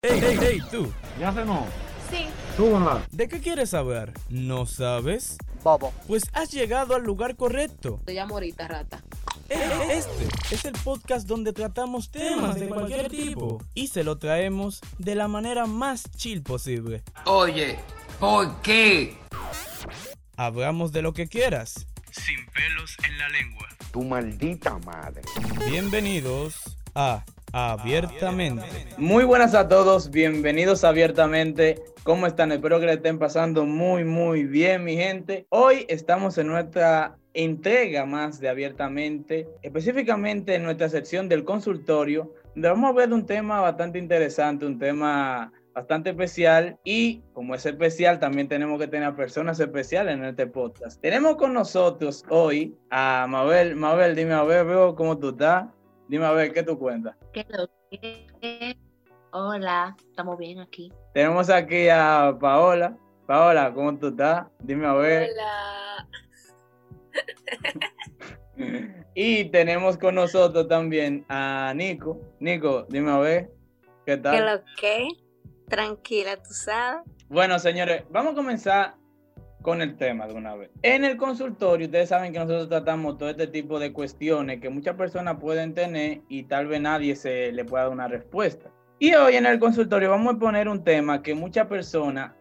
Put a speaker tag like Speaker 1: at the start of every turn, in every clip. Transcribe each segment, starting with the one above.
Speaker 1: Hey, hey, hey, tú.
Speaker 2: ¿Ya cenó?
Speaker 3: Sí.
Speaker 2: Súbanla.
Speaker 1: ¿De qué quieres saber? ¿No sabes?
Speaker 3: Bobo.
Speaker 1: Pues has llegado al lugar correcto.
Speaker 3: Te llamo ahorita, rata.
Speaker 1: E- Este es el podcast donde tratamos temas de cualquier tipo y se lo traemos de la manera más chill posible.
Speaker 4: Oye, ¿por qué?
Speaker 1: Hablamos de lo que quieras. Sin pelos en la lengua.
Speaker 2: Tu maldita madre.
Speaker 1: Bienvenidos a Abiertamente.
Speaker 5: Muy buenas a todos, bienvenidos abiertamente. ¿Cómo están? Espero que le estén pasando muy, muy bien, mi gente. Hoy estamos en nuestra entrega más de abiertamente, específicamente en nuestra sección del consultorio, donde vamos a ver un tema bastante interesante, un tema bastante especial y como es especial también tenemos que tener personas especiales en este podcast. Tenemos con nosotros hoy a Mabel. Mabel, dime a ver, cómo tú estás. Dime a ver, ¿qué tú cuentas?
Speaker 3: ¿Qué lo que? Hola, estamos bien aquí.
Speaker 5: Tenemos aquí a Paola. Paola, ¿cómo tú estás? Dime a ver.
Speaker 3: Hola.
Speaker 5: Y tenemos con nosotros también a Nico. Nico, dime a ver. ¿Qué
Speaker 6: ¿Qué
Speaker 5: tal?
Speaker 6: lo que? Tranquila, tú sabes.
Speaker 5: Bueno, señores, vamos a comenzar con el tema de una vez. En el consultorio, ustedes saben que nosotros tratamos todo este tipo de cuestiones que muchas personas pueden tener y tal vez nadie se le pueda dar una respuesta. Y hoy en el consultorio vamos a poner un tema que muchas personas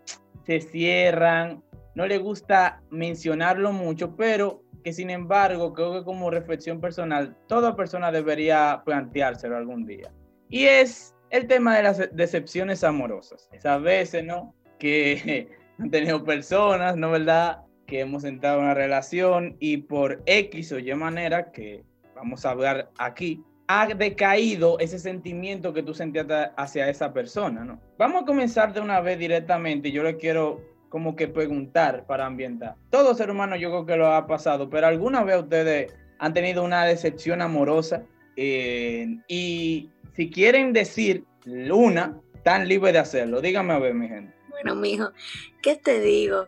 Speaker 5: se cierran, no les gusta mencionarlo mucho, pero que sin embargo creo que como reflexión personal, toda persona debería planteárselo algún día. Y es el tema de las decepciones amorosas. Esas veces, ¿no? Que han tenido personas, ¿no verdad? Que hemos entrado en una relación y por X o Y manera, que vamos a hablar aquí, ha decaído ese sentimiento que tú sentías hacia esa persona, ¿no? Vamos a comenzar de una vez directamente. Yo le quiero como que preguntar para ambientar. Todo ser humano yo creo que lo ha pasado, pero ¿alguna vez ustedes han tenido una decepción amorosa? Eh, y si quieren decir una, están libres de hacerlo. Díganme a ver, mi gente.
Speaker 6: Bueno, mijo, ¿qué te digo?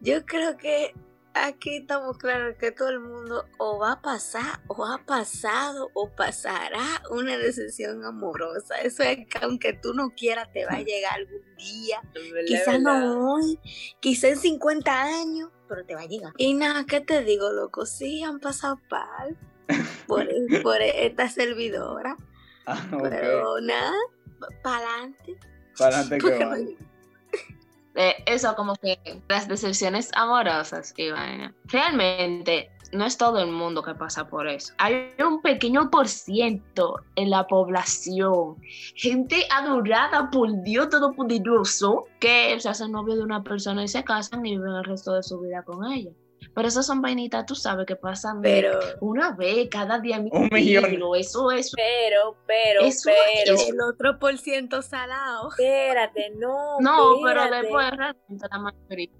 Speaker 6: Yo creo que aquí estamos claros que todo el mundo o va a pasar, o ha pasado, o pasará una decepción amorosa. Eso es que aunque tú no quieras, te va a llegar algún día. Quizás no hoy, quizás en 50 años, pero te va a llegar. Y nada, ¿qué te digo, loco? Sí, han pasado par por, por esta servidora.
Speaker 5: Ah.
Speaker 6: Pero nada, para adelante.
Speaker 5: Para adelante que van.
Speaker 3: Eh, eso como que las decepciones amorosas y vaina. Realmente no es todo el mundo que pasa por eso. Hay un pequeño por ciento en la población, gente adorada por Dios Todopoderoso, que se hacen novio de una persona y se casan y viven el resto de su vida con ella. Pero esas son vainitas, tú sabes, que pasan
Speaker 6: Pero
Speaker 3: una vez cada día.
Speaker 5: Un millón.
Speaker 3: Eso es.
Speaker 7: Pero, pero,
Speaker 3: Eso
Speaker 7: pero,
Speaker 3: es-
Speaker 6: el otro por ciento salado.
Speaker 7: espérate, no.
Speaker 3: No, pero
Speaker 7: espérate.
Speaker 3: después realmente la mayoría.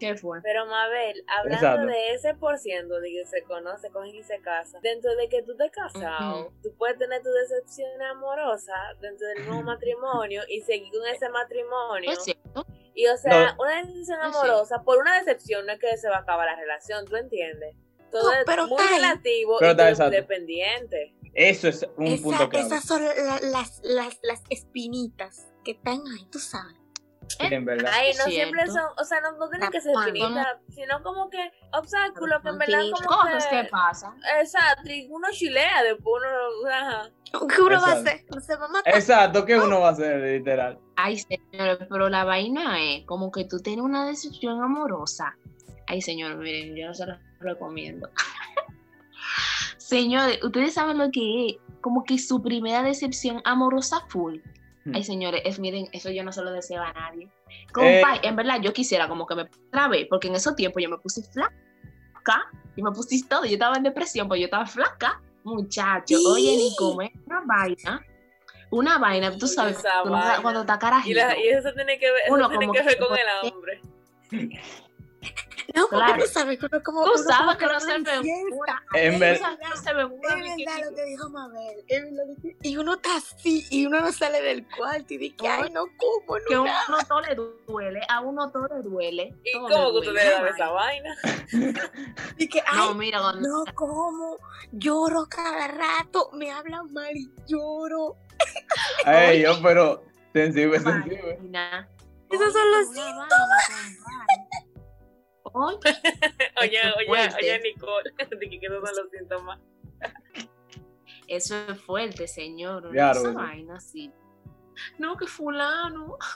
Speaker 3: ¿Qué fue?
Speaker 7: Pero Mabel, hablando
Speaker 5: Exacto.
Speaker 7: de ese por ciento de que se conoce, cogen y se casan, dentro de que tú te casado, tú puedes tener tu decepción amorosa dentro del nuevo matrimonio y seguir con ese matrimonio.
Speaker 3: Es cierto.
Speaker 7: Y o sea,
Speaker 5: No.
Speaker 7: una decepción
Speaker 3: Es
Speaker 7: amorosa, por una decepción no es que se va a acabar la relación, ¿tú entiendes? Todo
Speaker 6: No,
Speaker 7: es
Speaker 6: pero
Speaker 7: muy
Speaker 6: está ahí.
Speaker 7: relativo
Speaker 5: Pero
Speaker 7: y
Speaker 5: exacto.
Speaker 7: independiente.
Speaker 5: Eso es un
Speaker 6: Esa-
Speaker 5: punto clave.
Speaker 6: esas son la- las, las, las espinitas que están ahí, tú sabes.
Speaker 5: En verdad.
Speaker 7: Ay,
Speaker 3: Es
Speaker 7: no siempre son, o sea, no, no tienen
Speaker 6: La
Speaker 7: que ser finitas, sino como que obstáculos que en verdad como
Speaker 3: Cosas que pasan.
Speaker 7: Exacto, y uno chilea después uno, ajá.
Speaker 6: ¿Qué uno va a
Speaker 5: Exacto.
Speaker 6: hacer? No se va a matar.
Speaker 5: Exacto, ¿qué uno va a hacer, literal?
Speaker 3: Ay, señores, pero la vaina es como que tú tienes una decepción amorosa. Ay, señores, miren, yo no se los recomiendo. señores, ustedes saben lo que es como que su primera decepción amorosa full.
Speaker 5: Hmm.
Speaker 3: Ay, señores, es, miren, eso yo no se lo deseo a nadie.
Speaker 5: Eh.
Speaker 3: Compa, en verdad, yo quisiera como que me vez, porque en esos tiempos yo me puse flaca, y me puse todo, yo estaba en depresión, pues yo estaba flaca, muchacho. Oye, ni comer una vaina, una vaina, tú sabes,
Speaker 7: Esa
Speaker 3: tú no-
Speaker 7: vaina.
Speaker 3: cuando está
Speaker 7: Y,
Speaker 3: carajito.
Speaker 7: la- y eso tiene que ver, eso
Speaker 3: Uno
Speaker 7: tiene que ver con el hambre.
Speaker 6: No,
Speaker 3: Claro.
Speaker 6: sabes que uno como.
Speaker 3: Tú sabes que no
Speaker 6: no
Speaker 3: se no me
Speaker 6: Es verdad lo que dijo Mabel. Y uno está así y uno no sale del cuarto y dice, ay, no como,
Speaker 3: que a
Speaker 6: no.
Speaker 3: uno todo le duele, a uno todo le duele.
Speaker 7: ¿Y cómo que
Speaker 3: le
Speaker 7: ustedes
Speaker 3: duele.
Speaker 7: dan esa vaina?
Speaker 6: Y que, ay,
Speaker 3: No, mira, cuando
Speaker 6: no como, lloro cada rato, me hablan mal y lloro.
Speaker 5: Ay, yo, pero sensible, sensible.
Speaker 6: Esos son los
Speaker 3: Oye, Oye,
Speaker 7: Oye, oye,
Speaker 3: fuerte.
Speaker 7: oye, Nicole, de que son los síntomas.
Speaker 3: eso es fuerte, señor.
Speaker 5: Claro,
Speaker 3: Esa
Speaker 5: eso.
Speaker 3: vaina así. No, que fulano.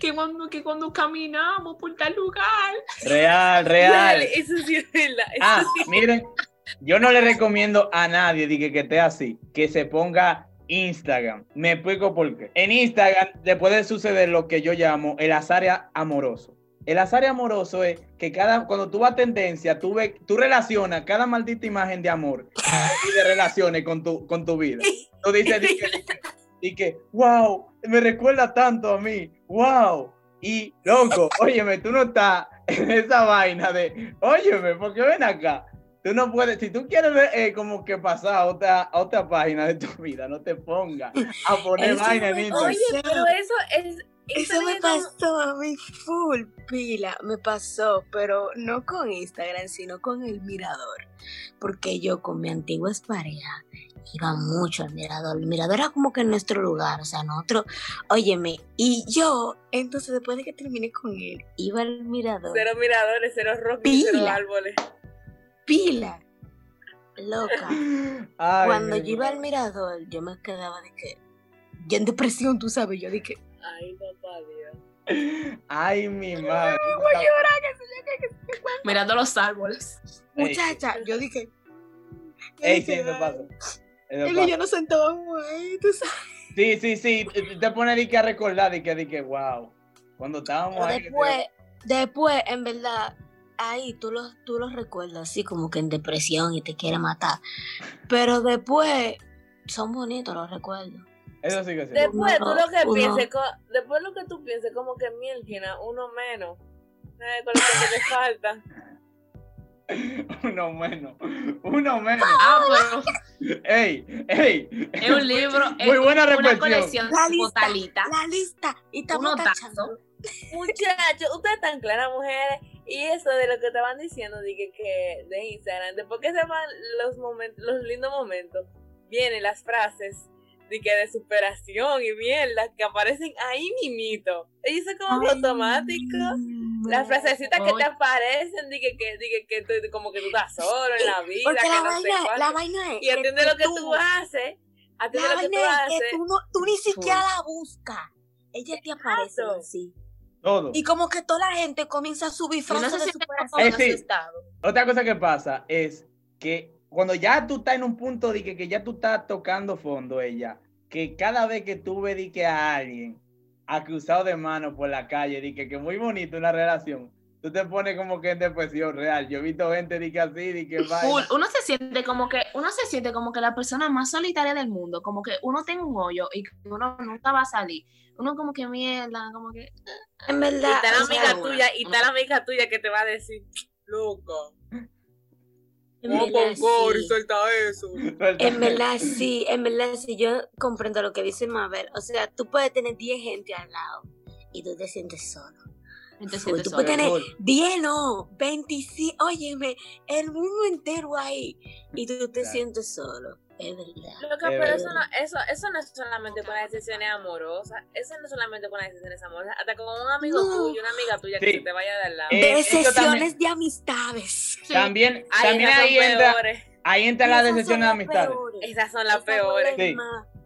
Speaker 3: Que cuando, que cuando caminamos por tal lugar.
Speaker 5: Real, real.
Speaker 7: Eso sí es verdad. eso
Speaker 5: Ah,
Speaker 7: sí.
Speaker 5: miren, yo no le recomiendo a nadie de que, que esté así, que se ponga Instagram. Me explico por qué. En Instagram le puede suceder lo que yo llamo el azar amoroso. El azar amoroso es que cada, cuando tú vas a tendencia, tú, ves, tú relacionas cada maldita imagen de amor y de relaciones con tu, con tu vida. Tú dices, di que, di que, wow, me recuerda tanto a mí, wow. Y, loco, óyeme, tú no estás en esa vaina de, óyeme, porque ven acá. Tú no puedes, si tú quieres ver eh, como que pasar a otra, a otra página de tu vida, no te pongas a poner
Speaker 6: Eso
Speaker 5: vaina en.
Speaker 7: Oye, pero eso es.
Speaker 6: Eso me pasó a mí full pila, me pasó, pero no con Instagram, sino con el mirador. Porque yo con mi antigua pareja iba mucho al mirador. El mirador era como que en nuestro lugar, o sea, nosotros, óyeme, y yo, entonces después de que terminé con él, iba al mirador,
Speaker 7: Cero miradores, cero rocas, cero
Speaker 6: Pila.
Speaker 7: árboles.
Speaker 6: pila, loca.
Speaker 5: Ay,
Speaker 6: Cuando yo iba al mirador, yo me quedaba de que, yo en depresión, tú sabes, yo dije,
Speaker 7: Ay, papá Dios.
Speaker 5: Ay, mi madre.
Speaker 3: Mirando los árboles.
Speaker 5: Ey.
Speaker 6: muchacha, yo dije,
Speaker 5: Ey,
Speaker 6: yo
Speaker 5: sí,
Speaker 6: dije,
Speaker 5: eso pasa.
Speaker 6: Y
Speaker 5: pasa.
Speaker 6: yo nos sentábamos ahí, tú sabes.
Speaker 5: Sí, sí, sí. Te te pone que a recordar de que, que, wow. Cuando estábamos
Speaker 6: Pero
Speaker 5: ahí. que
Speaker 6: después, después, en verdad, ahí tú los, tú los recuerdas así como que en depresión y te quiere matar. Pero después, son bonitos los recuerdos.
Speaker 5: Eso sí que sí.
Speaker 7: Después tú lo que
Speaker 6: uno-
Speaker 7: pienses, después lo que tú pienses, como que mielgina, uno menos. ¿Sabes? Con lo que te falta.
Speaker 5: Uno menos. Uno menos.
Speaker 3: Ah, pero
Speaker 5: Ey, ey.
Speaker 3: es un libro.
Speaker 5: Muy
Speaker 3: es
Speaker 5: buena
Speaker 3: Una
Speaker 5: reflexión.
Speaker 3: colección
Speaker 6: La lista.
Speaker 3: botalita.
Speaker 6: La lista. Y estamos
Speaker 3: Uno.
Speaker 7: Muchachos, ustedes están claras, mujeres. Y eso de lo que estaban diciendo, dije que de Instagram, después que se van los momentos, los lindos momentos, vienen las frases de que de superación y mierda que aparecen ahí mimito. Eso es como que
Speaker 6: Ay,
Speaker 7: automático.
Speaker 6: no.
Speaker 7: Las frasecitas que te aparecen, dije que, dije que tú- como que tú estás solo en la vida,
Speaker 6: Porque
Speaker 7: que
Speaker 6: la
Speaker 7: no sé
Speaker 6: vaina,
Speaker 7: cuánto.
Speaker 6: la vaina es.
Speaker 7: Y atiende
Speaker 6: que
Speaker 7: lo que tú haces, atiende
Speaker 6: La
Speaker 7: lo que tú
Speaker 6: vaina es que
Speaker 7: haces.
Speaker 6: tú, no, tú ni siquiera la buscas. Ella te aparece así.
Speaker 5: Todo.
Speaker 6: Y como que toda la gente comienza a subir
Speaker 3: Y uno
Speaker 6: frases
Speaker 3: se
Speaker 6: de superación.
Speaker 5: Eh, sí.
Speaker 3: asustado.
Speaker 5: Otra cosa que pasa es que cuando ya tú estás en un punto de que, que ya tú estás tocando fondo, ella, que cada vez que tú ves que a alguien ha cruzado de mano por la calle, di que, que muy bonito una relación, tú te pones como que en depresión real. Yo he visto gente di que así, di que
Speaker 3: Full. Uno se siente como que, uno se siente como que la persona más solitaria del mundo, como que uno tiene un hoyo y que uno nunca va a salir. Uno como que mierda, como que
Speaker 6: En
Speaker 7: Y
Speaker 6: verdad.
Speaker 7: está la amiga tuya, y está la amiga tuya que te va a decir, loco,
Speaker 6: verdad,
Speaker 7: con
Speaker 6: sí.
Speaker 7: suelta eso.
Speaker 6: En verdad, sí, en verdad, sí, yo comprendo lo que dice Mabel. O sea, tú puedes tener 10 gente al lado y tú te sientes solo. Uy,
Speaker 3: sientes
Speaker 6: tú
Speaker 3: solo.
Speaker 6: puedes tener
Speaker 5: Full.
Speaker 6: 10, no, 25, óyeme, el mundo entero ahí y tú te
Speaker 5: Claro.
Speaker 6: sientes solo. Es verdad.
Speaker 7: Loca,
Speaker 5: Es
Speaker 7: pero
Speaker 5: verdad.
Speaker 7: eso no, eso, eso no es solamente con las decisiones amorosas, eso no es solamente con las decisiones amorosas, hasta con un amigo
Speaker 6: No.
Speaker 7: tuyo, una amiga tuya
Speaker 5: Sí.
Speaker 7: que se te vaya de al lado.
Speaker 5: Eh,
Speaker 6: De
Speaker 5: eso también-
Speaker 6: sesiones de amistades.
Speaker 3: Sí.
Speaker 5: También,
Speaker 7: Ay,
Speaker 5: también
Speaker 7: son
Speaker 5: ahí entra,
Speaker 7: peores.
Speaker 5: ahí entra la
Speaker 6: son
Speaker 5: de amistades.
Speaker 6: peores.
Speaker 7: Esas son las
Speaker 6: Esas
Speaker 7: peores.
Speaker 5: Sí.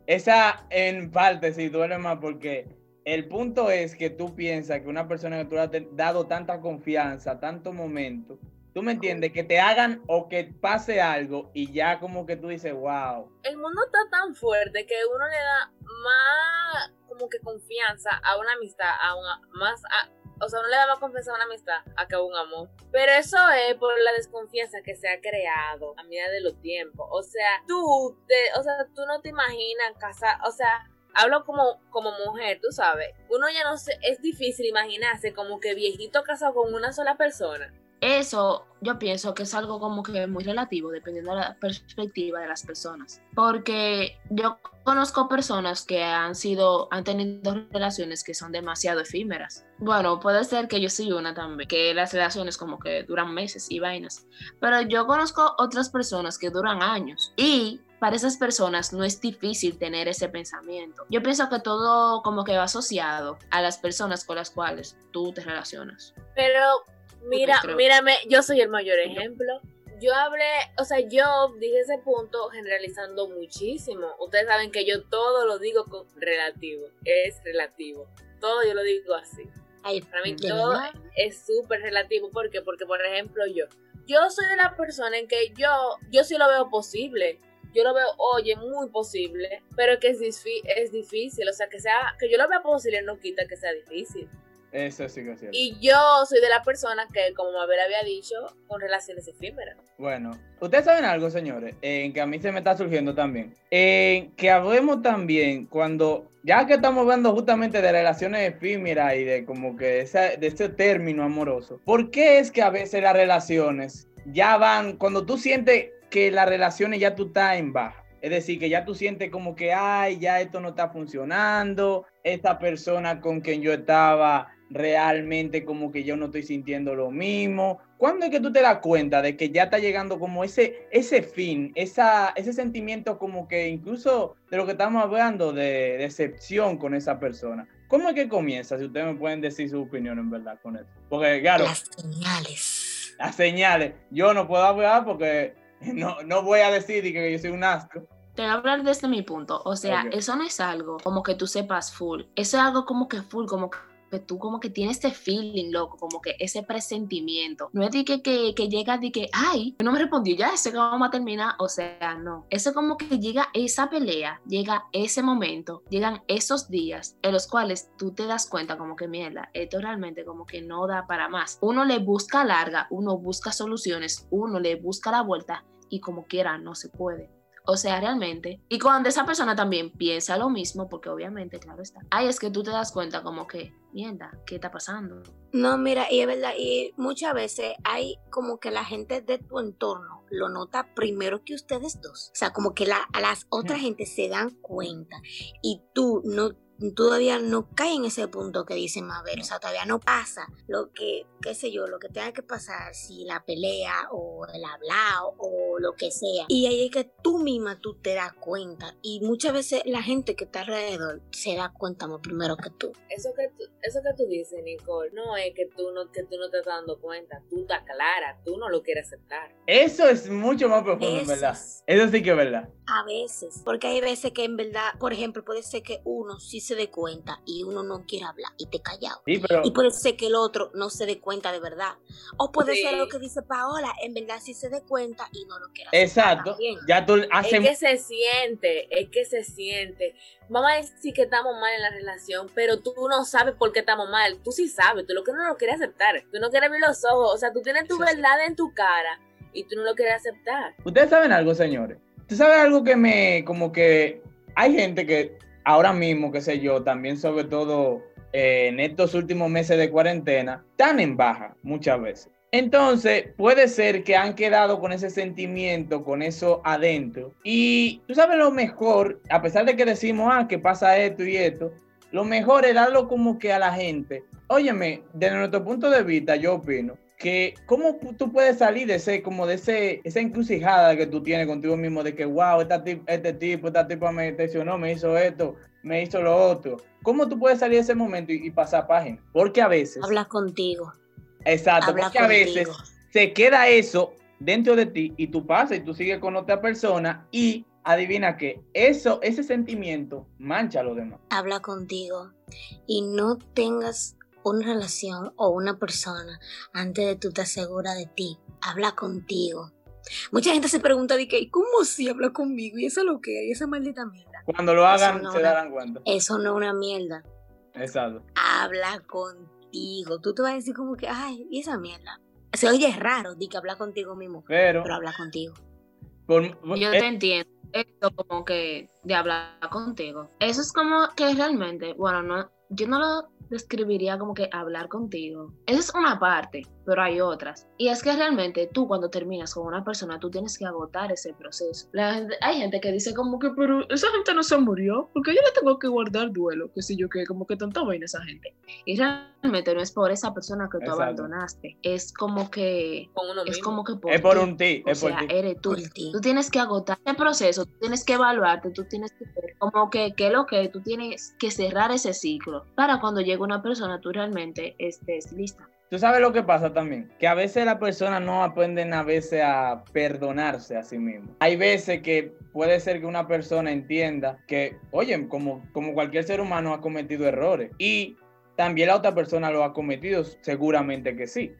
Speaker 5: Esa en parte sí duele más porque el punto es que tú piensas que una persona que tú le has dado tanta confianza, tanto momento, tú me entiendes, que te hagan o que pase algo y ya como que tú dices, wow.
Speaker 7: El mundo está tan fuerte que uno le da más como que confianza a una amistad, a una, más a, o sea, uno le da más confianza a una amistad a que a un amor. Pero eso es por la desconfianza que se ha creado a medida de los tiempos. O sea, tú, te, o sea, tú no te imaginas casar, o sea, hablo como, como mujer, tú sabes. Uno ya no sé, es difícil imaginarse como que viejito casado con una sola persona.
Speaker 3: Eso yo pienso que es algo como que muy relativo, dependiendo de la perspectiva de las personas. Porque yo conozco personas que han sido, han tenido relaciones que son demasiado efímeras. Bueno, puede ser que yo soy una también, que las relaciones como que duran meses y vainas. Pero yo conozco otras personas que duran años. Y para esas personas no es difícil tener ese pensamiento. Yo pienso que todo como que va asociado a las personas con las cuales tú te relacionas.
Speaker 7: Pero mira,
Speaker 3: creo.
Speaker 7: mírame, yo soy el mayor ejemplo. Yo hablé, o sea, yo dije ese punto generalizando muchísimo. Ustedes saben que yo todo lo digo con relativo, es relativo. Todo yo lo digo así.
Speaker 6: Ay,
Speaker 7: Para mí todo
Speaker 6: verdad.
Speaker 7: es súper relativo. ¿Por qué? Porque, por ejemplo, yo, yo soy de la persona en que yo, yo sí lo veo posible. Yo lo veo, oye, muy posible, pero que es, es difícil. O sea, que sea, que yo lo vea posible no quita que sea difícil.
Speaker 5: Eso sí que es cierto.
Speaker 7: Y yo soy de la persona que, como Mabel había dicho, con relaciones efímeras.
Speaker 5: Bueno, ustedes saben algo, señores, en que a mí se me está surgiendo también. Que hablemos también cuando, ya que estamos hablando justamente de relaciones efímeras y de como que esa- de ese término amoroso, ¿por qué es que a veces las relaciones ya van, cuando tú sientes que las relaciones ya tú estás en baja? Es decir, que ya tú sientes como que, ay, ya esto no está funcionando, esta persona con quien yo estaba realmente como que yo no estoy sintiendo lo mismo. ¿Cuándo es que tú te das cuenta de que ya está llegando como ese, ese fin, esa, ese sentimiento como que incluso de lo que estamos hablando de decepción con esa persona? ¿Cómo es que comienza? Si ustedes me pueden decir su opinión en verdad con eso. Porque claro,
Speaker 6: Las señales.
Speaker 5: las señales, yo no puedo hablar porque no, no voy a decir y que yo soy un asco.
Speaker 3: Te voy a hablar desde mi punto. O sea, eso no es algo como que tú sepas full. Eso es algo como que full, como que tú como que tienes este feeling, loco, como que ese presentimiento. No es de que, que, llega de que, ay, no me respondió ya, sé que vamos a terminar. O sea, no. Eso como que llega esa pelea, llega ese momento, llegan esos días en los cuales tú te das cuenta como que mierda, esto realmente como que no da para más. Uno le busca larga, uno busca soluciones, uno le busca la vuelta y como quiera no se puede. O sea, realmente. Y cuando esa persona también piensa lo mismo, porque obviamente, claro está. Ahí es que tú te das cuenta como que, mierda, ¿qué está pasando?
Speaker 6: No, mira, y es verdad, y muchas veces hay como que la gente de tu entorno lo nota primero que ustedes dos. O sea, como que la, a las otras gente se dan cuenta y tú no todavía no caes en ese punto que dice Mabel, o sea, todavía no pasa lo que, qué sé yo, lo que tenga que pasar, si la pelea o el hablado o lo que sea. Y ahí es que tú misma tú te das cuenta y muchas veces la gente que está alrededor se da cuenta más primero que tú.
Speaker 7: Eso que tú, eso que tú dices, Nicole, no es que tú no, que tú no te estás dando cuenta, tú estás clara, tú no lo quieres aceptar.
Speaker 5: Eso es mucho más profundo, en
Speaker 6: Eso
Speaker 5: verdad.
Speaker 6: es.
Speaker 5: Eso sí que es verdad.
Speaker 6: A veces, porque hay veces que en verdad, por ejemplo, puede ser que uno sí se dé cuenta y uno no quiera hablar y te callado.
Speaker 5: Sí, pero
Speaker 6: Y puede ser que el otro no se dé cuenta de verdad. O puede
Speaker 7: Sí.
Speaker 6: ser lo que dice Paola, en verdad sí se dé cuenta y no lo quiera aceptar
Speaker 5: exacto. Ya tú
Speaker 7: Es que se siente, es que se siente. Vamos a decir que estamos mal en la relación, pero tú no sabes por qué estamos mal. Tú sí sabes, tú lo que no lo quieres aceptar. Tú no quieres ver los ojos, o sea, tú tienes tu
Speaker 5: Sí, sí.
Speaker 7: verdad en tu cara y tú no lo quieres aceptar.
Speaker 5: Ustedes saben algo, señores. Ustedes saben algo que me, como que hay gente que ahora mismo, qué sé yo, también sobre todo eh, en estos últimos meses de cuarentena, están en baja muchas veces. Entonces, puede ser que han quedado con ese sentimiento, con eso adentro. Y tú sabes lo mejor, a pesar de que decimos, ah, que pasa esto y esto, lo mejor es darlo como que a la gente. Óyeme, desde nuestro punto de vista, yo opino que cómo tú puedes salir de ese, como de ese, esa encrucijada que tú tienes contigo mismo de que, wow, esta este tipo, esta tipa me me hizo esto, me hizo lo otro. ¿Cómo tú puedes salir de ese momento y, y pasar página? Porque a veces,
Speaker 6: Habla contigo.
Speaker 5: exacto,
Speaker 6: Habla
Speaker 5: porque a veces se queda eso dentro de ti y tú pasas y tú sigues con otra persona y adivina que eso, ese sentimiento mancha a los demás.
Speaker 6: Habla contigo. Y no tengas una relación o una persona antes de tú te aseguras de ti. Habla contigo. Mucha gente se pregunta de que, ¿y cómo si habla conmigo? Y eso es lo que hay, esa maldita mierda.
Speaker 5: Cuando lo hagan,
Speaker 6: no,
Speaker 5: se darán cuenta.
Speaker 6: Eso no es una mierda.
Speaker 5: Exacto.
Speaker 6: habla contigo. Tú te vas a decir como que, ay, ¿y esa mierda? Se oye raro, di que habla contigo mismo,
Speaker 5: Pero,
Speaker 6: pero habla contigo.
Speaker 5: por- por-
Speaker 3: Yo
Speaker 5: eh,
Speaker 3: te entiendo. Esto como que de hablar contigo. Eso es como que realmente, bueno, no, yo no lo describiría como que hablar contigo. Esa es una parte, pero hay otras. Y es que realmente tú cuando terminas con una persona, tú tienes que agotar ese proceso. La gente- hay gente que dice como que, pero esa gente no se murió, porque yo le tengo que guardar duelo, que si yo que como que tanta vaina esa gente. Y realmente no es por esa persona que tú
Speaker 5: Exacto.
Speaker 3: abandonaste, es como que,
Speaker 7: uno
Speaker 3: es como que por
Speaker 5: Es por un ti,
Speaker 3: O
Speaker 5: es por
Speaker 3: sea,
Speaker 5: ti.
Speaker 3: eres tú. Tú tienes que agotar ese proceso, tú tienes que evaluarte, tú tienes que ver como que, que lo que tú tienes que cerrar ese ciclo para cuando llegue una persona tú realmente estés lista.
Speaker 5: Tú sabes lo que pasa también, que a veces las personas no aprenden a veces a perdonarse a sí mismos. Hay veces que puede ser que una persona entienda que, oye, como, como cualquier ser humano ha cometido errores y también la otra persona lo ha cometido, seguramente que sí.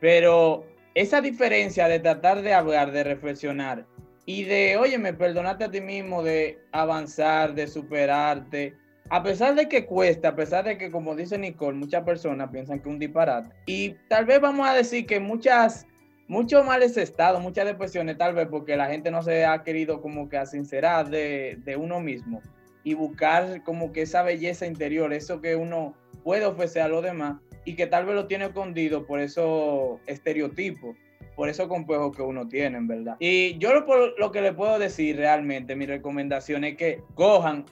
Speaker 5: Pero esa diferencia de tratar de hablar, de reflexionar y de, oye, me perdonaste a ti mismo, de avanzar, de superarte, a pesar de que cuesta, a pesar de que, como dice Nicole, muchas personas piensan que es un disparate. Y tal vez vamos a decir que muchas, muchos males estados, muchas depresiones, tal vez porque la gente no se ha querido como que a sincerar de, uno mismo y buscar como que esa belleza interior, eso que uno puede ofrecer a los demás y que tal vez lo tiene escondido por esos estereotipos, por esos complejos que uno tiene, en verdad. Y yo lo, lo que le puedo decir realmente, mi recomendación es que cojan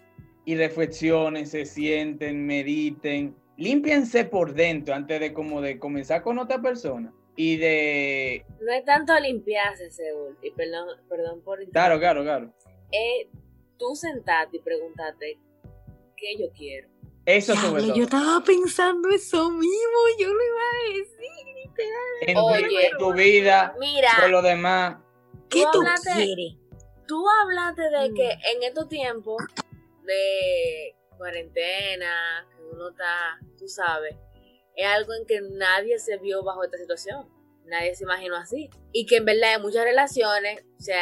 Speaker 5: y reflexionen, se sienten, mediten, límpiense por dentro antes de como de comenzar con otra persona y de
Speaker 7: No es tanto limpiarse, Seúl, y perdón, perdón por
Speaker 5: claro, claro, claro.
Speaker 7: es tú sentarte y preguntarte qué yo quiero.
Speaker 5: Eso sobre
Speaker 6: Diablo,
Speaker 5: todo.
Speaker 6: yo estaba pensando eso mismo, yo lo iba a decir, literal.
Speaker 5: En,
Speaker 7: Oye.
Speaker 5: en tu vida,
Speaker 7: Mira,
Speaker 5: con lo demás.
Speaker 6: ¿Qué
Speaker 7: Tú
Speaker 6: tú
Speaker 7: hablaste-
Speaker 6: quieres?
Speaker 7: tú hablaste de
Speaker 6: Mm.
Speaker 7: que en estos tiempos de cuarentena, que uno está, tú sabes, es algo en que nadie se vio bajo esta situación. Nadie se imaginó así. Y que en verdad en muchas relaciones se,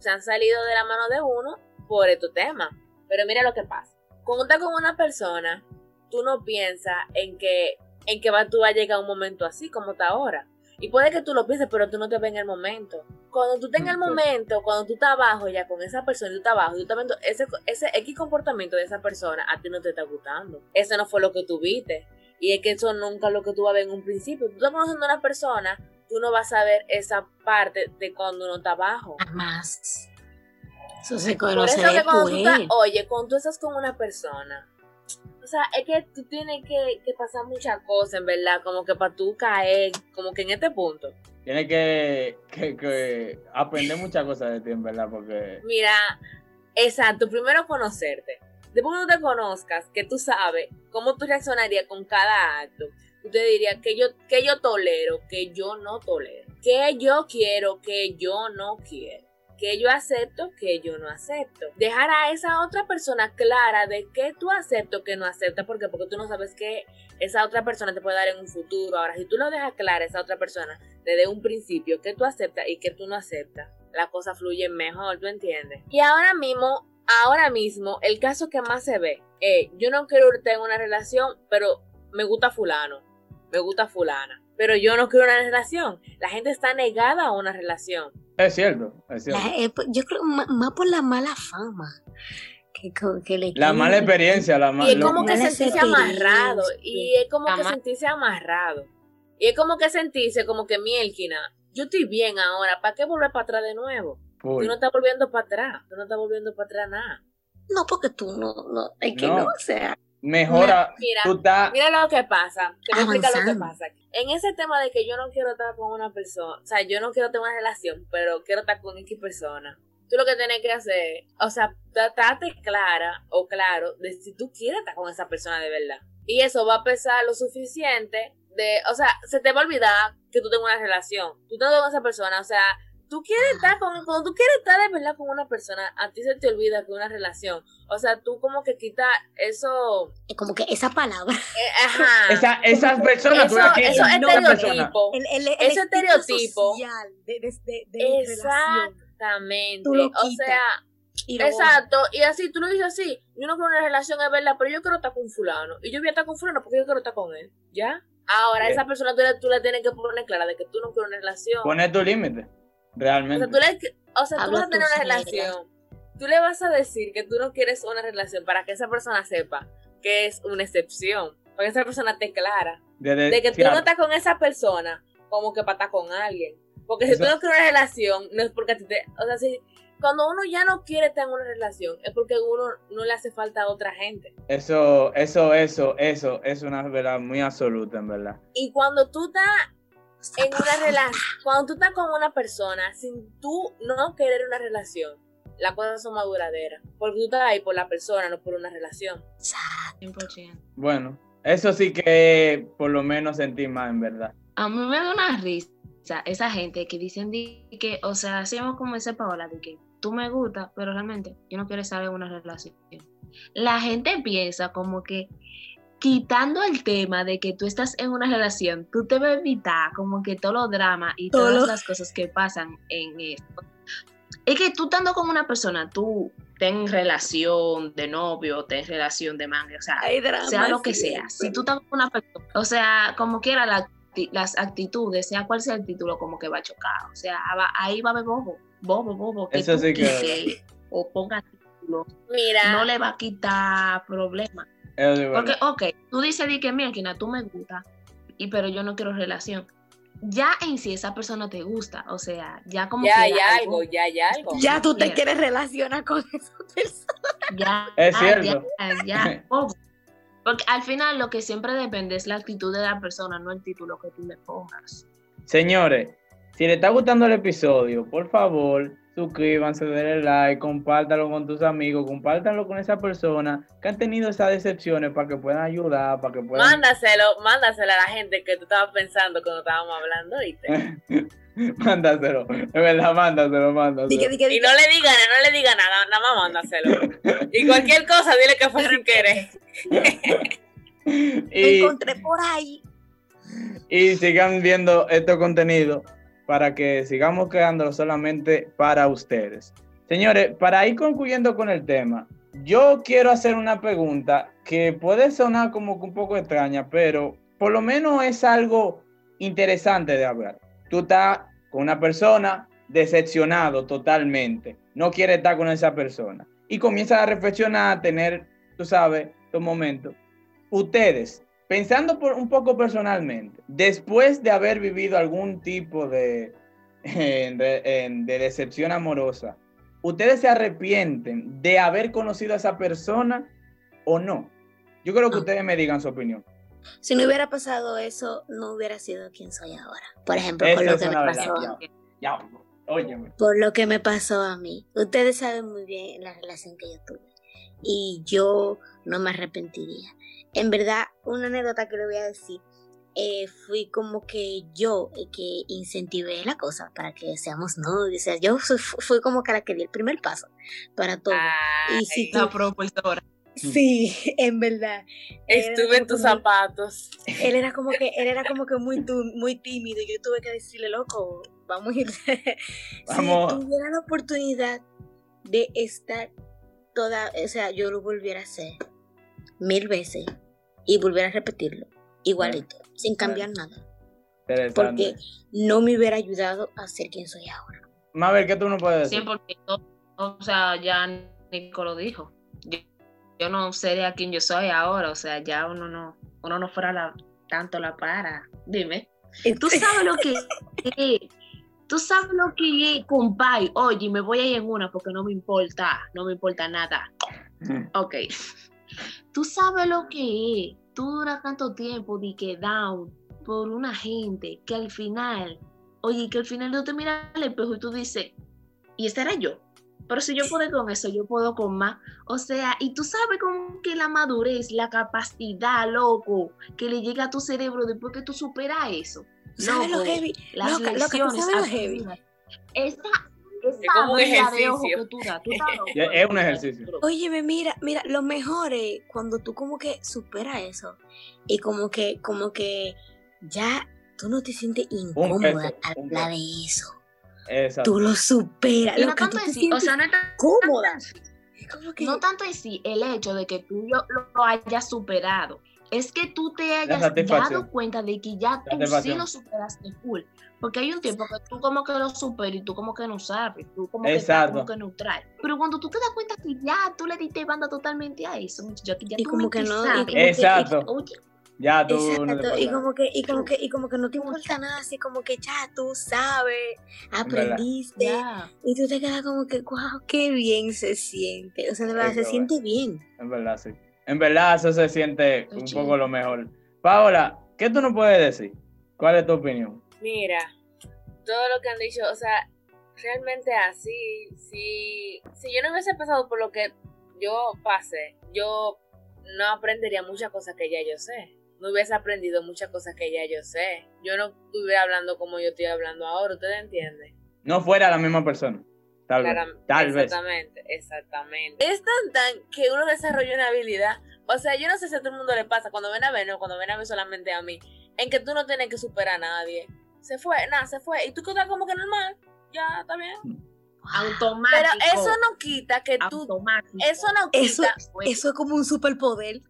Speaker 7: se han salido de la mano de uno por estos temas. Pero mira lo que pasa. Cuando estás con una persona, tú no piensas en que, en que va, tú vas a llegar a un momento así como está ahora. Y puede que tú lo pienses, pero tú no te ves en el momento. Cuando tú tengas el
Speaker 5: Mm, sí.
Speaker 7: momento, cuando tú estás abajo ya con esa persona y tú estás abajo, tú estás viendo ese, ese X comportamiento de esa persona, a ti no te está gustando. Eso no fue lo que tú viste. Y es que eso nunca es lo que tú vas a ver en un principio. Tú estás conociendo a una persona, tú no vas a ver esa parte de cuando uno está abajo.
Speaker 6: Jamás. Eso se
Speaker 7: Por
Speaker 6: conoce
Speaker 7: eso que cuando tú estás, oye, cuando tú estás con una persona, sea, es que tú tienes que, que pasar muchas cosas, en verdad, como que para tú caer, como que en este punto.
Speaker 5: Tienes que, que- que aprender muchas cosas de ti, en verdad, porque
Speaker 7: Mira, exacto, primero conocerte. Después que tú te conozcas, que tú sabes cómo tú reaccionarías con cada acto, tú te dirías que yo, que yo tolero, que yo no tolero, que yo quiero, que yo no quiero, que yo acepto, que yo no acepto. Dejar a esa otra persona clara de que tú aceptas, que no aceptas, porque porque tú no sabes que esa otra persona te puede dar en un futuro. Ahora, si tú no dejas clara a esa otra persona desde un principio que tú aceptas y que tú no aceptas, la cosa fluye mejor, ¿tú entiendes? Y ahora mismo, ahora mismo, el caso que más se ve, es, yo no quiero estar en una relación, pero me gusta fulano, me gusta fulana, pero yo no quiero una relación. La gente está negada a una relación.
Speaker 5: Es cierto, es cierto.
Speaker 6: La- eh, yo creo más por la mala fama. Que, que le
Speaker 5: La mala experiencia, la
Speaker 7: Y
Speaker 5: mala...
Speaker 7: es como que sentirse amarrado, y es como que sentirse amarrado. Y es como que sentirse como que mielquina. Yo estoy bien ahora, ¿para qué volver para atrás de nuevo? Tú no estás volviendo para atrás, tú no estás volviendo para atrás nada.
Speaker 6: No, porque tú no, no, es que
Speaker 5: No.
Speaker 6: no, o sea,
Speaker 5: Mejora,
Speaker 7: Mira,
Speaker 5: tú estás...
Speaker 7: Mira lo que pasa. Te voy a explicar lo que pasa. En ese tema de que yo no quiero estar con una persona, o sea, yo no quiero tener una relación, pero quiero estar con X persona. Tú lo que tienes que hacer, o sea, tratarte clara o claro de si tú quieres estar con esa persona de verdad. Y eso va a pesar lo suficiente de, o sea, se te va a olvidar que tú tengas una relación. Tú estás con esa persona, o sea, tú quieres estar con, cuando tú quieres estar de verdad con una persona, a ti se te olvida que una relación. O sea, tú como que quitas eso,
Speaker 6: es como que esa palabra.
Speaker 7: eh, ajá.
Speaker 5: Esa, esas personas, tú
Speaker 7: Eso,
Speaker 5: quieres,
Speaker 7: eso estereotipo.
Speaker 6: El, el, el
Speaker 7: Ese estereotipo.
Speaker 6: social de, de, de, de.
Speaker 7: Exactamente.
Speaker 6: Tú lo
Speaker 7: O sea,
Speaker 6: Y
Speaker 7: exacto. Y así tú lo dices así. Yo no quiero una relación, es verdad, pero yo quiero estar con fulano. Y yo voy a estar con fulano porque yo quiero estar con él. ¿Ya? Ahora,
Speaker 5: Bien.
Speaker 7: esa persona tú le, tú le tienes que poner clara de que tú no quieres una relación.
Speaker 5: Poner tu límite,
Speaker 7: o
Speaker 5: realmente.
Speaker 7: sea, tú, le, o sea, tú vas a tener una relación. Tú le vas a decir que tú no quieres una relación para que esa persona sepa que es una excepción. Para que esa persona esté clara. De que tú
Speaker 5: claro.
Speaker 7: no estás con esa persona como que para estar con alguien. Porque si
Speaker 5: Eso-
Speaker 7: tú no quieres una relación, no es porque a ti te. O sea, si, cuando uno ya no quiere estar en una relación, es porque a uno no le hace falta a otra gente.
Speaker 5: Eso, eso, eso, eso es una verdad muy absoluta, en verdad.
Speaker 7: Y cuando tú estás en una relación, cuando tú estás con una persona sin tú no querer una relación, las cosas son más duraderas. Porque tú estás ahí por la persona, no por una relación.
Speaker 3: 100%.
Speaker 5: Bueno, eso sí que por lo menos sentí más, en verdad.
Speaker 3: A mí me da una risa esa gente que dicen di que, o sea, hacemos como ese Paola, de que tú me gustas, pero realmente yo no quiero estar en una relación. La gente piensa como que quitando el tema de que tú estás en una relación, tú te vas a evitar como que todos los dramas y
Speaker 6: Todo
Speaker 3: todas
Speaker 6: lo-
Speaker 3: las cosas que pasan en esto. Es que tú estando con una persona, tú ten relación de novio, ten relación de manga, o sea,
Speaker 6: Hay drama
Speaker 3: sea lo que sea. Si tú estás con una persona, o sea, como quiera la las actitudes, sea cual sea el título, como que va a chocar. O sea, va- ahí va a haber bobo, bobo, bobo. Que
Speaker 5: Eso
Speaker 3: tú
Speaker 5: sí que-
Speaker 3: o ponga título,
Speaker 7: Mira,
Speaker 3: no le va a quitar problema.
Speaker 5: Es
Speaker 3: Porque, ok, tú dices di que mira, tú me gusta, y pero yo no quiero relación. Ya en sí esa persona te gusta, o sea, ya como
Speaker 7: ya
Speaker 3: que
Speaker 7: hay algo, ya hay algo.
Speaker 6: Ya tú te quieres relacionar con esa persona.
Speaker 3: Ya,
Speaker 5: Es
Speaker 3: ah,
Speaker 5: cierto.
Speaker 3: Ya, ya. Porque al final lo que siempre depende es la actitud de la persona, no el título que tú le pongas.
Speaker 5: Señores, si les está gustando el episodio, por favor, suscríbanse, denle like, compártanlo con tus amigos, compártanlo con esa persona que han tenido esas decepciones para que puedan ayudar, para que puedan...
Speaker 7: Mándaselo, mándaselo a la gente que tú estabas pensando cuando estábamos hablando, ¿viste?
Speaker 5: mándaselo, es verdad, mándaselo, mándaselo.
Speaker 6: Di que, di que, di
Speaker 7: Y no le diga nada, no le diga nada, nada más mándaselo. Y cualquier cosa, dile que fue sin querer.
Speaker 6: que
Speaker 5: y,
Speaker 6: encontré por ahí.
Speaker 5: y sigan viendo estos contenidos para que sigamos creándolo solamente para ustedes. Señores, para ir concluyendo con el tema, yo quiero hacer una pregunta que puede sonar como un poco extraña, pero por lo menos es algo interesante de hablar. Tú estás con una persona decepcionado totalmente, no quiere estar con esa persona y comienzas a reflexionar, a tener, tú sabes, tu momento. Ustedes, pensando por un poco personalmente, después de haber vivido algún tipo de, de, de decepción amorosa, ¿ustedes se arrepienten de haber conocido a esa persona o no? Yo creo que
Speaker 6: No.
Speaker 5: ustedes me digan su opinión.
Speaker 6: Si no hubiera pasado eso, no hubiera sido quien soy ahora. Por ejemplo,
Speaker 5: Esa
Speaker 6: por lo que me pasó.
Speaker 5: Ya, óyeme.
Speaker 6: Por lo que me pasó a mí. Ustedes saben muy bien la relación que yo tuve. Y yo no me arrepentiría. En verdad, una anécdota que le voy a decir. eh, fui como que yo eh, que incentivé la cosa para que seamos novios. O sea, yo fui, fui como que la que di el primer paso para todo.
Speaker 7: Ay,
Speaker 6: y si
Speaker 3: La
Speaker 6: tú,
Speaker 3: profesora.
Speaker 6: sí, en verdad.
Speaker 7: estuve en tus zapatos.
Speaker 6: Él era como que, él era como que muy, muy tímido. Yo tuve que decirle, loco, vamos a ir.
Speaker 5: Vamos.
Speaker 6: Si tuviera la oportunidad de estar toda, o sea, yo lo volviera a hacer mil veces y volviera a repetirlo igualito, sin cambiar nada, porque no me hubiera ayudado a ser quien soy ahora.
Speaker 5: Mabel, ¿qué tú no puedes decir?
Speaker 3: 100%. O sea, ya Nico lo dijo. Yo, yo no sería quien yo soy ahora. O sea, ya uno no, uno no fuera la, tanto la para. Dime. Tú sabes lo que es. Tú sabes lo que es, compay. Oye, me voy a ir en una porque no me importa. No me importa nada. Ok. Tú sabes lo que es. Tú duras tanto tiempo de que down por una gente que al final, oye, que al final tú te miras al espejo y tú dices, y ese era yo. Pero si yo puedo con eso, yo puedo con más. O sea, y tú sabes como que la madurez, la capacidad, loco, que le llega a tu cerebro después que tú superas eso.
Speaker 6: ¿Sabes lo
Speaker 3: Loco,
Speaker 6: heavy?
Speaker 3: Las
Speaker 6: Loca, loca, ¿tú
Speaker 3: lecciones
Speaker 6: sabes lo heavy?
Speaker 3: aprendidas. Esa,
Speaker 7: Es como un ejercicio.
Speaker 3: ojo que tú das, tú estás loco.
Speaker 5: Es- un ejercicio.
Speaker 6: Óyeme, mira, mira, lo mejor es cuando tú como que superas eso y como que, como que ya tú no te sientes incómoda
Speaker 5: peso,
Speaker 6: al hablar de eso.
Speaker 5: Exacto.
Speaker 6: Tú lo superas,
Speaker 3: no tanto
Speaker 6: tú te
Speaker 3: sí, o sea, no es tan-
Speaker 6: cómoda. Que
Speaker 3: no tanto en sí el hecho de que tú lo, lo hayas superado, es que tú te hayas dado cuenta de que ya tú sí lo superaste full. Porque hay un tiempo que tú como que lo superas y tú como que no sabes, tú como que estás como que neutral. Pero cuando tú te das cuenta que ya tú le diste banda totalmente a eso, muchacho, ya
Speaker 6: Y
Speaker 3: tú
Speaker 6: como que no, y como que-
Speaker 5: Exacto.
Speaker 3: Oye,
Speaker 5: Ya tú no te
Speaker 6: y como que, y como que, y como que no te importa nada, así como que ya tú sabes, aprendiste, y tú te quedas como que, wow, qué bien se siente. O sea, de verdad, se siente bien.
Speaker 5: En verdad, sí. En verdad, eso se siente un
Speaker 3: chido.
Speaker 5: poco lo mejor. Paola, ¿qué tú nos puedes decir? ¿Cuál es tu opinión?
Speaker 7: Mira, todo lo que han dicho, o sea, realmente así, si, si yo no hubiese pasado por lo que yo pasé, yo no aprendería muchas cosas que ya yo sé. No hubiese aprendido muchas cosas que ya yo sé. Yo no estuviera hablando como yo estoy hablando ahora, ¿ustedes entienden?
Speaker 5: No fuera la misma persona. Tal vez. Tal vez.
Speaker 7: Exactamente, exactamente. Es tan tan que uno desarrolla una habilidad. O sea, yo no sé si a todo el mundo le pasa cuando ven a ver, no, cuando ven a ver solamente a mí, en que tú no tienes que superar a nadie. Se fue, nada, se fue. Y tú quedas como que normal. Ya, está bien.
Speaker 3: Automático.
Speaker 7: Pero eso no quita que tú.
Speaker 3: Automático.
Speaker 7: Eso no
Speaker 6: Eso,
Speaker 7: quita.
Speaker 6: eso es como un superpoder.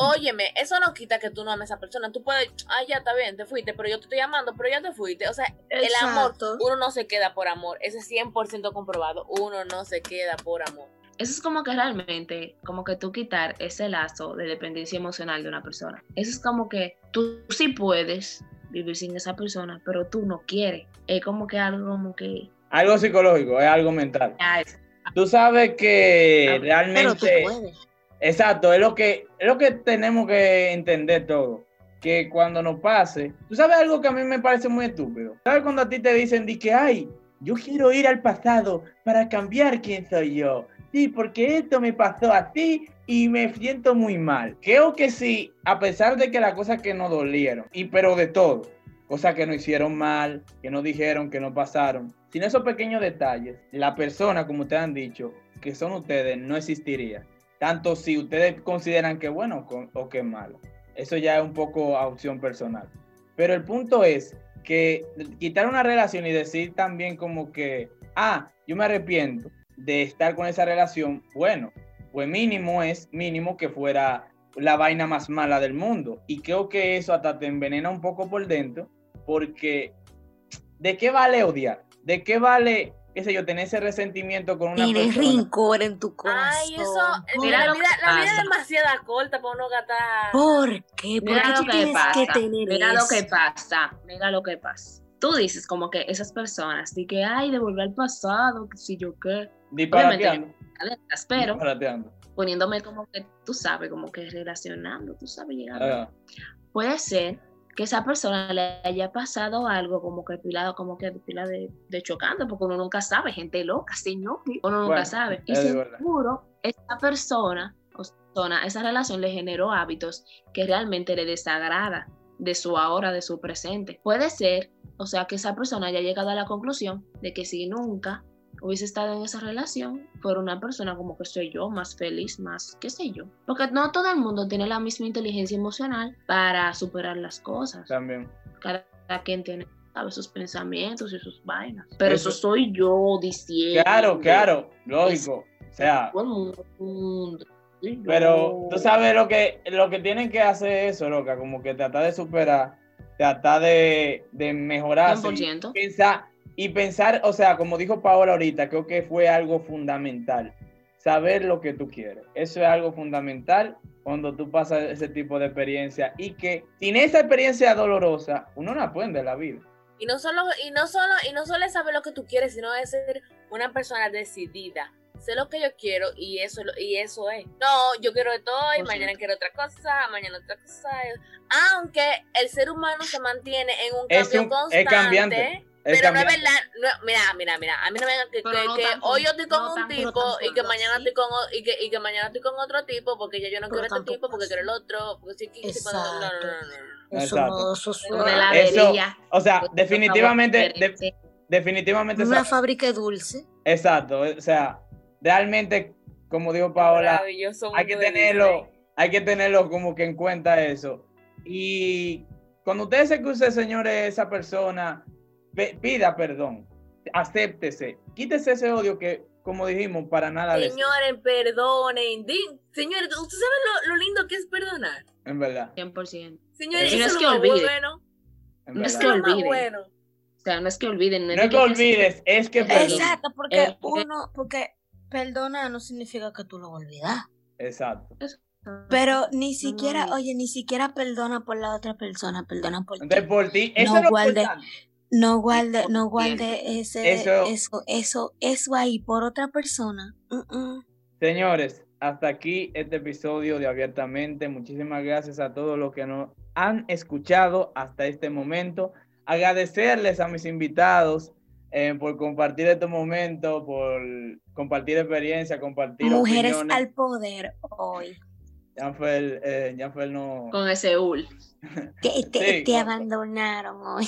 Speaker 7: Óyeme, eso no quita que tú no ames a esa persona. Tú puedes, ah, ya está bien, te fuiste, pero yo te estoy amando, pero ya te fuiste. O sea, el amor, uno no se queda por amor. Ese es 100% comprobado. Uno no se queda por amor.
Speaker 3: Eso es como que realmente, como que tú quitar ese lazo de dependencia emocional de una persona. Eso es como que tú sí puedes vivir sin esa persona, pero tú no quieres. Es como que algo como que...
Speaker 5: Algo psicológico, es algo mental.
Speaker 3: es-
Speaker 5: Tú sabes que
Speaker 3: Ah,
Speaker 6: Pero tú
Speaker 5: realmente...
Speaker 6: puedes.
Speaker 5: Exacto, es lo que es lo que tenemos que entender todo. Que cuando nos pase, tú sabes algo que a mí me parece muy estúpido. ¿Sabes cuando a ti te dicen di que ay, yo quiero ir al pasado para cambiar quién soy yo? Sí, porque esto me pasó así y me siento muy mal. Creo que sí, a pesar de que las cosas que nos dolieron, y pero de todo, cosas que nos hicieron mal, que nos dijeron, que no pasaron, sin esos pequeños detalles, la persona, como ustedes han dicho, que son ustedes, no existiría tanto si ustedes consideran que bueno o que malo. Eso ya es un poco a opción personal. Pero el punto es que quitar una relación y decir también como que, ah, yo me arrepiento de estar con esa relación, bueno, pues mínimo es mínimo que fuera la vaina más mala del mundo. Y creo que eso hasta te envenena un poco por dentro, porque ¿de qué vale odiar? ¿De qué vale, qué sé yo, tener ese resentimiento con una
Speaker 6: Tienes
Speaker 5: persona?
Speaker 6: rincor en tu corazón.
Speaker 7: Ay, eso.
Speaker 3: Mira
Speaker 7: la vida, la vida es demasiado corta para uno gastar.
Speaker 6: ¿Por qué? ¿Por
Speaker 3: Mira
Speaker 6: qué
Speaker 3: lo
Speaker 6: tú
Speaker 3: que
Speaker 6: tienes
Speaker 3: pasa.
Speaker 6: que tener
Speaker 3: Mira lo que pasa. Mira lo que pasa. Tú dices como que esas personas, de que, ay, de volver al pasado, que si yo qué, alertas, pero poniéndome como que, tú sabes, como que relacionando, tú sabes, llegando.
Speaker 5: Ah,
Speaker 3: Puede ser que esa persona le haya pasado algo como que pilado, como que pila de, de chocante, porque uno nunca sabe, gente loca, señor, uno nunca
Speaker 5: Bueno,
Speaker 3: sabe. Y seguro, esa persona, persona, esa relación le generó hábitos que realmente le desagrada de su ahora, de su presente. Puede ser, o sea, que esa persona haya llegado a la conclusión de que si nunca hubiese estado en esa relación, fuera una persona como que soy yo, más feliz, más qué sé yo. Porque no todo el mundo tiene la misma inteligencia emocional para superar las cosas.
Speaker 5: también.
Speaker 3: Cada quien tiene sabe, sus pensamientos y sus vainas. Pero eso,
Speaker 5: Eso-
Speaker 3: soy yo diciendo.
Speaker 5: Claro, claro, lógico. O sea,
Speaker 3: Todo el mundo.
Speaker 5: Pero tú sabes lo que, lo que tienen que hacer eso, loca, como que tratar de superar, tratar de, de mejorar.
Speaker 3: 100%.
Speaker 5: Pensar, y pensar, o sea, como dijo Paola ahorita, creo que fue algo fundamental. Saber lo que tú quieres. Eso es algo fundamental cuando tú pasas ese tipo de experiencia y que sin esa experiencia dolorosa, uno no aprende la vida.
Speaker 7: Y no solo, y no solo, y no solo es saber lo que tú quieres, sino es ser una persona decidida. Sé lo que yo quiero y eso, y eso es. No, yo quiero esto hoy,
Speaker 3: Por
Speaker 7: mañana
Speaker 3: cierto.
Speaker 7: quiero otra cosa, mañana otra cosa. Aunque el ser humano se mantiene en un
Speaker 5: Es
Speaker 7: cambio
Speaker 5: un- es
Speaker 7: constante.
Speaker 5: cambiante, Es
Speaker 7: pero no es verdad, no, mira, mira, mira, a mí no me vengan que, que-
Speaker 3: no
Speaker 7: que hoy yo estoy con
Speaker 3: no
Speaker 7: un tipo y que mañana
Speaker 6: así.
Speaker 7: estoy con y que, y que mañana estoy con otro tipo porque ya yo no
Speaker 6: Pero
Speaker 7: quiero este tipo porque quiero el otro, porque sí, no, no.
Speaker 6: Eso
Speaker 5: Exacto.
Speaker 6: eso.
Speaker 5: O sea, definitivamente, de- definitivamente,
Speaker 6: Una
Speaker 5: esa-
Speaker 6: fábrica de dulce.
Speaker 5: exacto. O sea, realmente, como dijo Paola, hay que tenerlo,
Speaker 7: Disney.
Speaker 5: hay que tenerlo como que en cuenta eso. Y cuando ustedes se cruce, señores, esa persona, pe- pida perdón, acéptese, quítese ese odio que, como dijimos, para nada les
Speaker 7: Señores, perdonen. Señores, ¿ustedes saben lo, lo lindo que es perdonar?
Speaker 5: en verdad,
Speaker 3: 100%.
Speaker 7: Señores,
Speaker 3: no
Speaker 7: eso
Speaker 3: es que
Speaker 7: lo más
Speaker 3: olvide.
Speaker 7: bueno.
Speaker 5: en
Speaker 3: No es que olviden.
Speaker 7: bueno.
Speaker 3: O sea, no es que olviden.
Speaker 5: No es que olvides, es que perdón.
Speaker 6: Exacto, porque
Speaker 3: Eh,
Speaker 6: uno, porque perdona no significa que tú lo olvidas.
Speaker 5: Exacto.
Speaker 6: Pero ni siquiera, oye, ni siquiera perdona por la otra persona, perdona por ti.
Speaker 5: Por ti, eso
Speaker 6: No
Speaker 5: lo
Speaker 6: guarde-. No guarde, no guarde ese,
Speaker 5: Eso-
Speaker 6: eso, eso, eso, ahí por otra persona.
Speaker 5: Señores, hasta aquí este episodio de Abiertamente. Muchísimas gracias a todos los que nos han escuchado hasta este momento. Agradecerles a mis invitados eh, por compartir este momento, por compartir experiencia, compartir
Speaker 6: Mujeres
Speaker 5: opiniones.
Speaker 6: al poder hoy.
Speaker 5: Janfer, eh, Janfer no...
Speaker 3: Con ese ul.
Speaker 6: Te, te,
Speaker 5: Sí,
Speaker 6: te abandonaron hoy.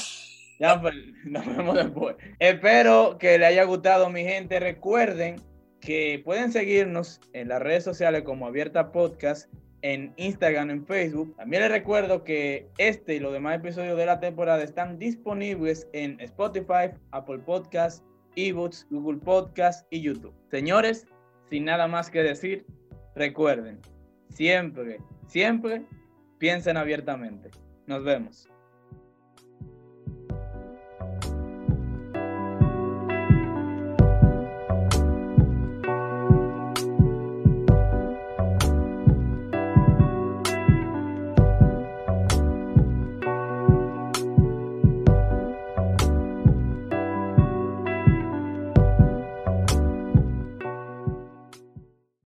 Speaker 5: Janfer, nos vemos después. Espero que les haya gustado, mi gente. Recuerden que pueden seguirnos en las redes sociales como Abierta Podcast, en Instagram, en Facebook. También les recuerdo que este y los demás episodios de la temporada están disponibles en Spotify, Apple Podcasts, eBooks, Google Podcasts y YouTube. Señores, sin nada más que decir, recuerden, siempre, siempre piensen abiertamente. Nos vemos.